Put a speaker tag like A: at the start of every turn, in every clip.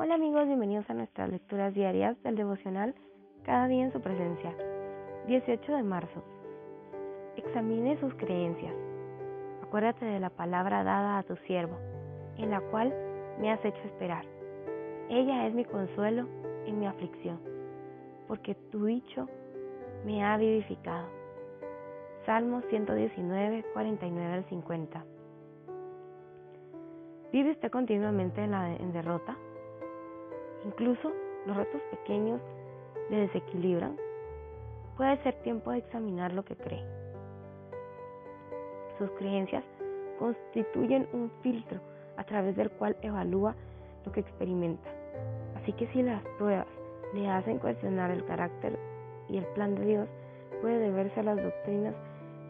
A: Hola amigos, bienvenidos a nuestras lecturas diarias del devocional Cada día en su presencia. 18 de marzo. Examine sus creencias. Acuérdate de la palabra dada a tu siervo, en la cual me has hecho esperar. Ella es mi consuelo en mi aflicción, porque tu dicho me ha vivificado. Salmo 119, 49 al 50. ¿Vive usted continuamente en, derrota? Incluso los retos pequeños le desequilibran. Puede ser tiempo de examinar lo que cree. Sus creencias constituyen un filtro a través del cual evalúa lo que experimenta. Así que si las pruebas le hacen cuestionar el carácter y el plan de Dios, puede deberse a las doctrinas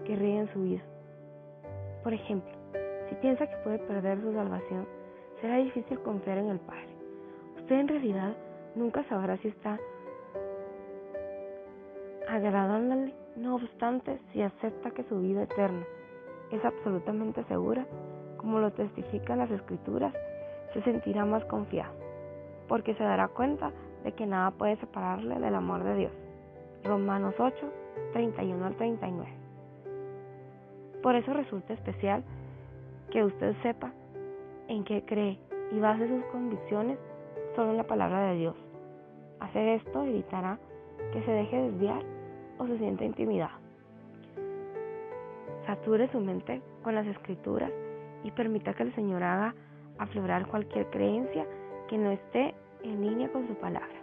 A: que rigen su vida. Por ejemplo, si piensa que puede perder su salvación, será difícil confiar en el Padre. Usted en realidad nunca sabrá si está agradándole. No obstante, si acepta que su vida eterna es absolutamente segura, como lo testifican las escrituras, se sentirá más confiado, porque se dará cuenta de que nada puede separarle del amor de Dios. Romanos 8, 31 al 39. Por eso resulta especial que usted sepa en qué cree y base sus convicciones solo la palabra de Dios. Hacer esto evitará que se deje desviar o se sienta intimidado. Sature su mente con las escrituras y permita que el Señor haga aflorar cualquier creencia que no esté en línea con su palabra.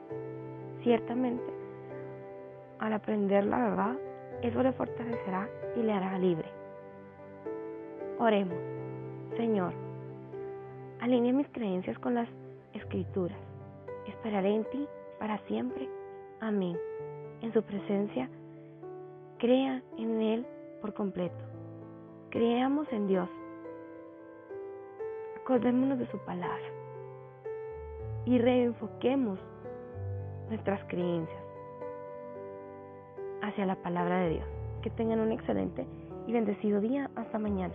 A: Ciertamente, al aprender la verdad, eso le fortalecerá y le hará libre. Oremos. Señor, alinea mis creencias con las escrituras. Esperaré en ti para siempre. Amén. En su presencia, crea en Él por completo. Creamos en Dios. Acordémonos de su palabra y reenfoquemos nuestras creencias hacia la palabra de Dios. Que tengan un excelente y bendecido día. Hasta mañana.